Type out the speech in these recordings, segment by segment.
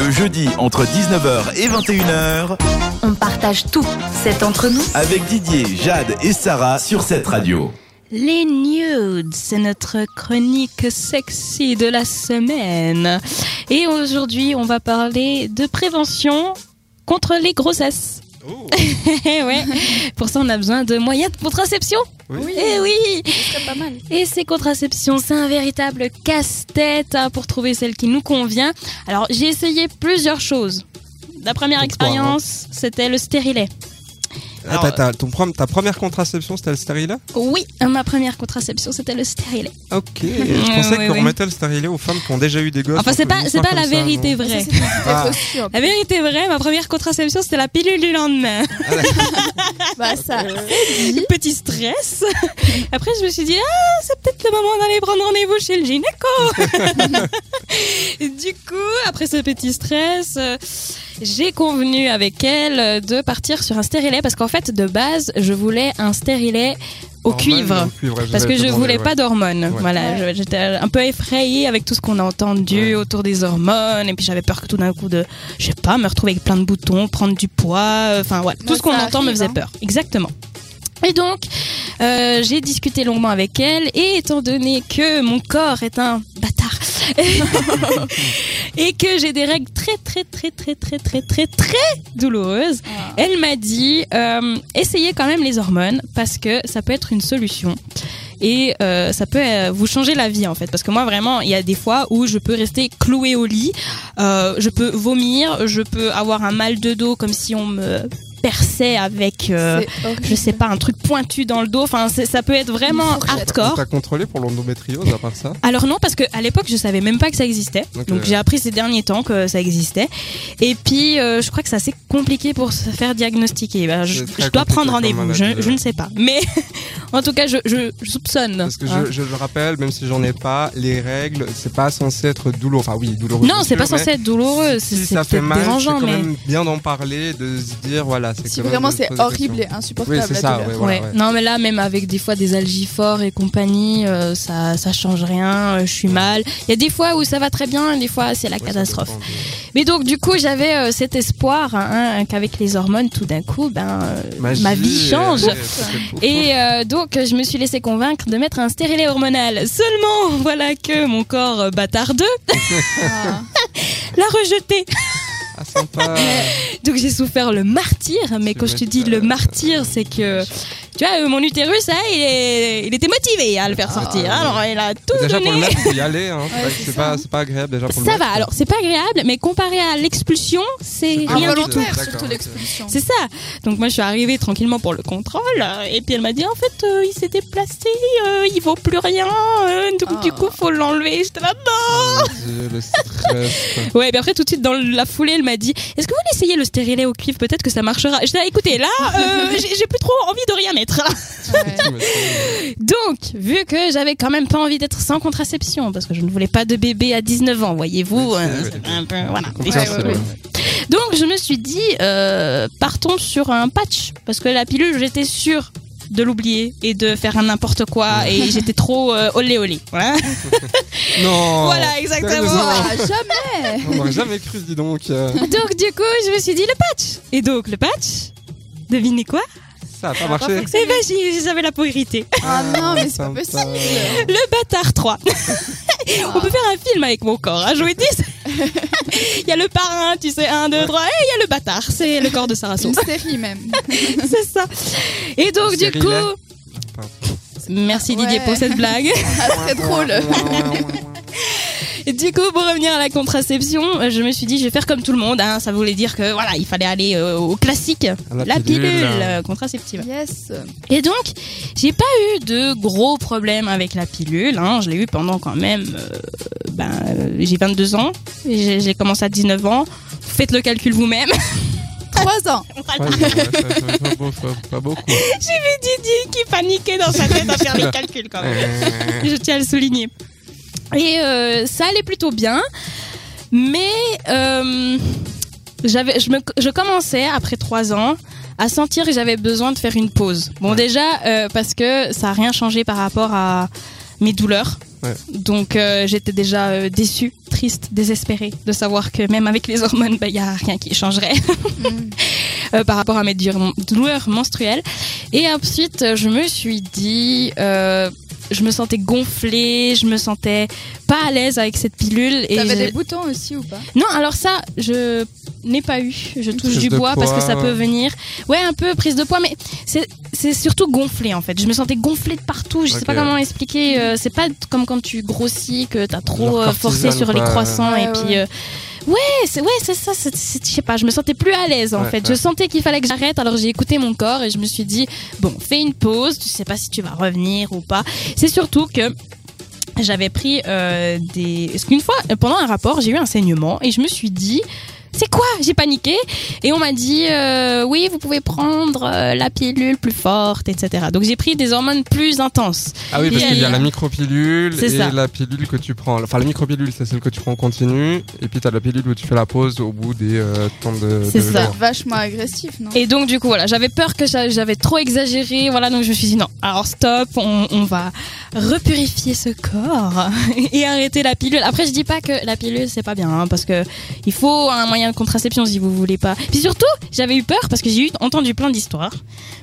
Le jeudi entre 19h et 21h On partage tout, c'est entre nous. avec Didier, Jade et Sarah sur cette radio. Les nudes, c'est notre chronique sexy de la semaine. Et aujourd'hui, on va parler de prévention contre les grossesses. ouais. Pour ça, on a besoin de moyens de contraception. Oui. Eh oui. pas mal. Et ces contraceptions, c'est un véritable casse-tête hein, pour trouver celle qui nous convient. Alors, j'ai essayé plusieurs choses. La première quoi, expérience, c'était le stérilet. Ah, t'as- t'as- ton prom- ta première contraception, c'était le stérilet? Oui, ma première contraception, c'était le stérilet. Ok. Je pensais qu'on ouais. remettait le stérilet aux femmes qui ont déjà eu des gosses. Enfin, c'est pas, c'est pas la ça, vérité vraie. Ah. La vérité vraie, ma première contraception, c'était la pilule du lendemain. Bah ça. Petit stress. Après, je me suis dit, ah, c'est peut-être le moment d'aller prendre rendez-vous chez le gynéco. Du coup, après ce petit stress, euh, j'ai convenu avec elle euh, de partir sur un stérilet parce qu'en fait, de base, je voulais un stérilet au cuivre. au cuivre, Parce que je demander, voulais ouais. pas d'hormones. Ouais. Voilà, j'étais un peu effrayée avec tout ce qu'on a entendu Ouais. autour des hormones. Et puis j'avais peur que tout d'un coup de, je sais pas, me retrouver avec plein de boutons, prendre du poids. euh, Enfin voilà, tout ce qu'on entend me faisait hein. peur. Exactement. Et donc, euh, j'ai discuté longuement avec elle, et étant donné que mon corps est un bâtard, et que j'ai des règles très très très très très très très très douloureuses, Ah. elle m'a dit euh, essayez quand même les hormones parce que ça peut être une solution. Et euh, ça peut euh, vous changer la vie en fait. Parce que moi vraiment, il y a des fois où je peux rester clouée au lit, euh, je peux vomir, je peux avoir un mal de dos comme si on me perçait avec, euh, je sais pas, un truc pointu dans le dos. Enfin, ça peut être vraiment hardcore. t'a contrôlé pour l'endométriose à part ça? Alors non, parce que à l'époque, je savais même pas que ça existait. Donc j'ai appris ces derniers temps que ça existait. Et puis, euh, je crois que c'est assez compliqué pour se faire diagnostiquer. Ben, je, dois prendre rendez-vous. Je, ne sais pas. Mais en tout cas, je, je, je soupçonne. Parce que hein. je, je le rappelle, même si j'en ai pas, les règles, c'est pas censé être douloureux. Enfin, oui, douloureux. Non, c'est pas censé être douloureux. Si ça fait mal, c'est dérangeant, quand mais. même bien d'en parler, de se dire, voilà. Si vraiment c'est horrible et insupportable Oui, ça, douleur. ouais, voilà, ouais. ouais. Non, mais là, même avec des fois des algifores et compagnie, euh, ça, ça change rien. euh, je suis mal. Il y a des fois où ça va très bien, et des fois c'est la catastrophe. Mais donc, du coup, j'avais euh, cet espoir hein, qu'avec les hormones, tout d'un coup, ben, euh, Magie, ma vie change. Et euh, donc, je me suis laissé convaincre de mettre un stérilet hormonal. Seulement, voilà que mon corps euh, bâtardeux Ah. l'a rejeté. Ah, sympa. Donc, j'ai souffert le martyr. Mais quand je te dis le martyr, c'est que, tu vois, euh, mon utérus, hein, il, est, il était motivé à le faire sortir. Ah. Alors, il a tout Déjà pour le donné. mettre, faut y aller. Hein. C'est Ouais, ça, pas, c'est pas agréable déjà pour le Ça va. Alors, c'est pas agréable, mais comparé à l'expulsion, c'est rien du tout. Surtout l'expulsion. C'est ça. Donc moi je suis arrivée tranquillement pour le contrôle et puis elle m'a dit en fait euh, il s'est déplacé, euh, il vaut plus rien, euh, donc Ah. du coup faut l'enlever. J'étais là non. Quoi. Ouais, et puis après tout de suite dans la foulée elle m'a dit est-ce que vous voulez essayer le stérilet au cuivre? Peut-être que ça marchera. J'étais là écoutez là euh, j'ai plus trop envie de rien mettre. Ouais. Donc vu que j'avais quand même pas envie d'être sans contraception parce que je ne voulais pas de bébé à 19 ans voyez-vous. Euh, c'est- c'était un peu voilà. Compréhensible, ouais, ouais. ouais. Donc je me suis dit, euh, partons sur un patch, parce que la pilule, j'étais sûre de l'oublier et de faire un n'importe quoi, et j'étais trop euh, olé olé. Voilà, Non. Voilà, exactement. Jamais On n'aurait jamais cru, dis donc. euh, Donc du coup, je me suis dit le patch. Et donc le patch, devinez quoi? Ça a pas marché. Eh ben j'avais la peau irritée. Ah non, mais c'est pas possible Le bâtard 3. On peut faire un film avec mon corps, hein, je vous le dis. Il y a le parrain, tu sais, 1, 2, 3, et il y a le bâtard, c'est le corps de Sarah Une série même. C'est ça. Et donc du coup... Merci Didier Ouais. pour cette blague. Ah, très drôle. Et du coup, pour revenir à la contraception, euh, je me suis dit, je vais faire comme tout le monde. hein. Ça voulait dire que voilà, il fallait aller euh, au classique, la la pilule, pilule. euh, contraceptive. Yes. Et donc, j'ai pas eu de gros problèmes avec la pilule. Hein. Je l'ai eu pendant quand même. euh, ben, j'ai 22 ans. J'ai commencé à 19 ans. Faites le calcul vous-même. Trois ans. Voilà. Ouais, ouais, ça- ça- pas, beau- pas- pas beaucoup. J'ai vu Didier qui paniquait dans sa tête à faire les calculs quand même. Je tiens à le souligner. Et euh, ça allait plutôt bien, mais euh, j'avais, je, me, je commençais après trois ans à sentir que j'avais besoin de faire une pause. Bon, déjà euh, parce que ça a rien changé par rapport à mes douleurs. Ouais. Donc euh, j'étais déjà euh, déçue, triste, désespérée de savoir que même avec les hormones, il n'y a rien qui changerait Mm. euh, par rapport à mes douleurs menstruelles. Et ensuite, je me suis dit, euh, je me sentais gonflée, je me sentais pas à l'aise avec cette pilule. Et T'avais je- des boutons aussi ou pas? Non, alors ça, je n'ai pas eu. Je touche Prise du bois parce que poids, ça peut venir. Ouais, un peu prise de poids, mais c'est c'est surtout gonflé en fait. Je me sentais gonflée de partout. Je sais Ok. pas comment expliquer. euh, c'est pas comme quand tu grossis que t'as trop euh, forcé sur les croissants Ouais, et ouais. puis. euh, Ouais, c'est ouais, c'est ça. c'est- c'est- Je sais pas. Je me sentais plus à l'aise en Ouais, fait. ouais. Je sentais qu'il fallait que j'arrête. Alors j'ai écouté mon corps et je me suis dit bon, fais une pause. Tu sais pas si tu vas revenir ou pas. C'est surtout que j'avais pris euh, des. Parce qu'une fois, pendant un rapport, j'ai eu un saignement et je me suis dit. C'est quoi J'ai paniqué et on m'a dit euh, oui vous pouvez prendre euh, la pilule plus forte etc. Donc j'ai pris des hormones plus intenses. Ah oui, parce qu'il y a la micropilule C'est et ça. la pilule que tu prends. Enfin, la micropilule, c'est celle que tu prends en continu. Et puis, t'as la pilule où tu fais la pause au bout des euh, temps de. C'est ça. jours. Vachement agressif, non? Et donc du coup voilà j'avais peur que j'a- j'avais trop exagéré voilà donc je me suis dit non alors stop on, on va repurifier ce corps et arrêter la pilule. Après je dis pas que la pilule c'est pas bien hein, parce que il faut un moyen de contraception si vous voulez pas. Puis surtout j'avais eu peur parce que j'ai eu entendu plein d'histoires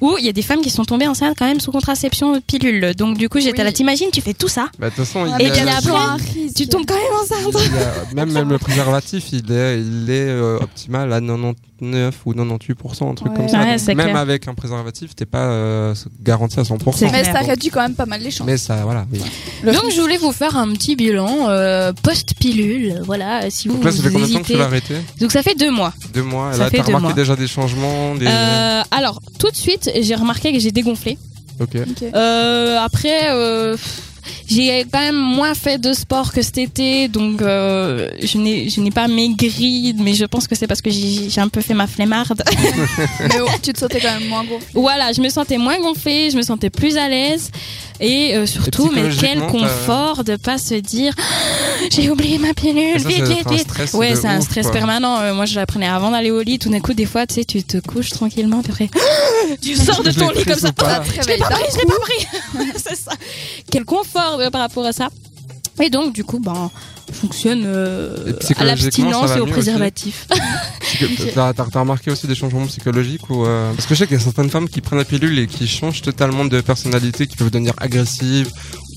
où il y a des femmes qui sont tombées enceintes quand même sous contraception pilule. Donc du coup j'étais Oui. là t'imagines tu fais tout ça Bah, de toute façon, Et y a- puis après. Tu tombes quand même enceinte. a- même, même le préservatif, il est, il est euh, optimal à 99 ou 98%, un truc Ouais. comme ça. Ouais, Donc, c'est même clair. avec un préservatif, t'es pas euh, garanti à 100%. C'est Mais ça réduit quand même pas mal les chances. Mais ça, voilà. oui. Donc je voulais vous faire un petit bilan euh, post-pilule voilà si vous, Donc là, ça fait vous combien de temps que hésitez. tu l'as arrêté? Donc ça fait deux mois. Deux mois. Ça Là, t'as remarqué mois. déjà des changements des... Euh, alors, tout de suite, j'ai remarqué que j'ai dégonflé. Ok. Euh, après, euh, j'ai quand même moins fait de sport que cet été, donc euh, je n'ai je n'ai pas maigri, mais je pense que c'est parce que j'ai un peu fait ma flemmarde. Mais oh, tu te sentais quand même moins gros. voilà, je me sentais moins gonflée, je me sentais plus à l'aise. Et euh, surtout, mais quel confort de pas se dire j'ai oublié ma pilule, ça, vite, vite, vite. stress Ouais, c'est un stress quoi. permanent. Euh, moi, je l'apprenais avant d'aller au lit. Tout d'un coup, des fois, tu sais, tu te couches tranquillement, puis après, tu sors de ton lit comme ça. pas Je l'ai pas pris, je l'ai pas pris. c'est ça. Quel confort par rapport à ça. Et donc, du coup, ben, fonctionne euh, à l'abstinence et au préservatif. T'as remarqué aussi des changements psychologiques ou euh, Parce que je sais qu'il y a certaines femmes qui prennent la pilule et qui changent totalement de personnalité, qui peuvent devenir agressives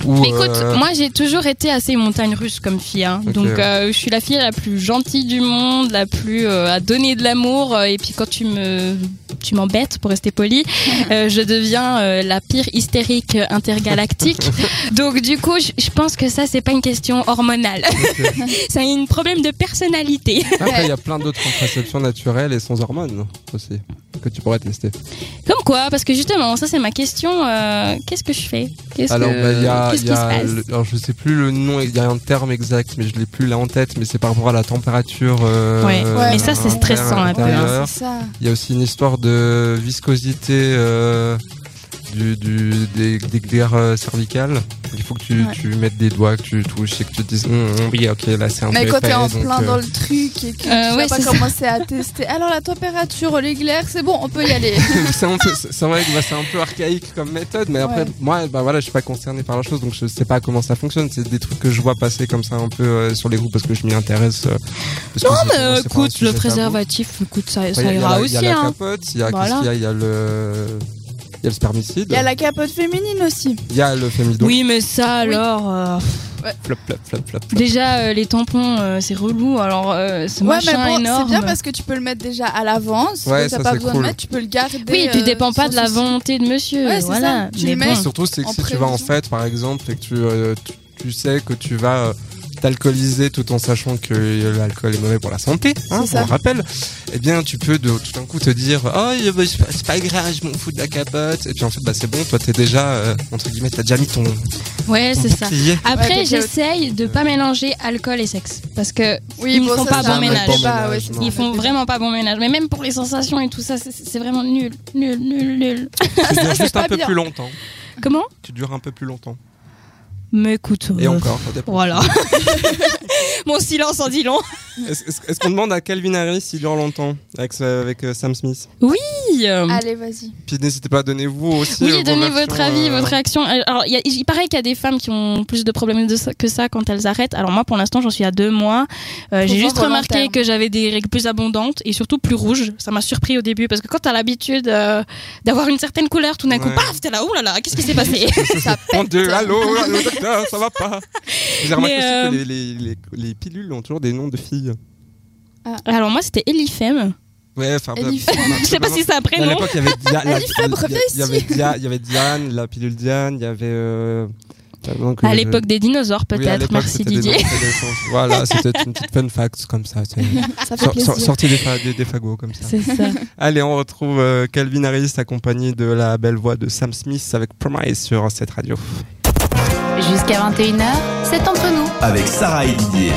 ou. Mais écoute, euh, moi j'ai toujours été assez montagne russe comme fille. hein. Donc euh, je suis la fille la plus gentille du monde, la plus euh, à donner de l'amour. et puis quand tu me tu m'embêtes pour rester poli, euh, je deviens euh, la pire hystérique intergalactique. Donc du coup, je je pense que ça c'est pas une question hormonale. c'est un problème de personnalité. Après, il y a plein d'autres contraceptions naturelles et sans hormones aussi que tu pourrais tester. Comme quoi Parce que justement, ça c'est ma question. euh, Qu'est-ce que je fais? Qu'est-ce Alors, que- bah, il y a, qu'est-ce il qui y se a passe? le- alors je sais plus le nom, il y a un terme exact, mais je l'ai plus là en tête, mais c'est par rapport à la température. euh, Ouais. Ouais, mais ça, c'est stressant un peu, hein. intérieure. C'est ça. Il y a aussi une histoire de viscosité euh, du, du, des, des glaires euh, cervicales. Il faut que tu, Ouais. tu mettes des doigts, que tu touches et que tu te dises Hum, hum, oui, ok, là c'est un Mais peu quand t'es en plein euh, dans le truc et que Euh, tu ouais, vas pas ça. commencer à tester. Alors la température, les glaires, c'est bon, on peut y aller. c'est un peu- c'est vrai que bah, c'est un peu archaïque comme méthode, mais après, Ouais. moi, bah voilà, je suis pas concerné par la chose, donc je sais pas comment ça fonctionne. C'est des trucs que je vois passer comme ça un peu euh, sur les groupes parce que je m'y intéresse. euh, Non, mais écoute, le préservatif, écoute, ça, ira aussi. Il y a la hein. capote, Il y a le, il y a le spermicide, Il y a la capote féminine aussi. il y a le fémidon. Oui, mais ça Oui. alors. euh, Flop, flop, flop, flop. déjà, euh, les tampons, euh, c'est relou. Alors, euh, ce Ouais, mais machin bon, c'est énorme. bien parce que tu peux le mettre déjà à l'avance. Ouais, ça, pas c'est besoin cool. de mettre, tu peux le garder. Oui, tu euh, dépends pas de la volonté de monsieur. Ouais, c'est voilà. ça, tu Mais le mets. bon. Surtout, c'est que si tu vas en fête, par exemple, et que tu, euh, tu, tu sais que tu vas t'alcooliser tout en sachant que l'alcool est mauvais pour la santé, hein, on le rappelle, eh bien, tu peux de, tout d'un coup te dire, oh, c'est pas- grave, je m'en fous de la capote. Et puis en fait, bah, c'est bon, toi, t'es déjà, euh, entre guillemets, t'as déjà mis ton, Ouais, c'est ça. Après, Ouais, j'essaye de pas mélanger alcool et sexe. Parce que Oui, Ils bon, font ça, pas bon ménage. Bon ménage, ils font vraiment pas bon ménage. Mais même pour les sensations et tout ça, c'est- vraiment nul. Nul, nul, nul. Tu dures juste un peu bien. plus longtemps. Comment? Tu dures un peu plus longtemps. Mais écoute. Et euh, encore, ça dépend. Voilà. Mon silence en dit long. Est-ce qu'on demande à Calvin Harris s'il dure longtemps avec euh, Sam Smith? Oui, avis. euh. Allez, vas-y. Puis n'hésitez pas à donner vous aussi. euh, Oui, vos donnez votre avis, euh, votre réaction. Alors, il, y a- il paraît qu'il y a des femmes qui ont plus de problèmes de ça- que ça quand elles arrêtent. Alors moi, pour l'instant, j'en suis à deux mois. Euh, J'ai juste remarqué que j'avais des règles plus abondantes et surtout plus rouges. Ça m'a surpris au début parce que quand t'as l'habitude euh, d'avoir une certaine couleur, tout d'un coup, Ouais. paf, t'es là, oh là là, qu'est-ce qui s'est passé? Ça. Dieu, allô, allô, docteur, ça va pas J'ai remarqué aussi euh, que les, les, les, les pilules ont toujours des noms de filles. Alors moi, c'était Elifem. Ouais, enfin. Je sais pas si c'est un À prénom. l'époque, il y avait Diane, la pilule Diane, il y avait. euh, donc, À euh, l'époque des dinosaures, oui, à peut-être. l'époque, Merci Didier. Voilà, c'était une petite fun fact comme ça. Ça fait sor- Sorti des, fa- des, des fagots comme ça. C'est ça. Allez, on retrouve euh, Calvin Harris accompagné de la belle voix de Sam Smith avec Promise sur cette radio. Jusqu'à 21h, c'est entre nous. Avec Sarah et Didier.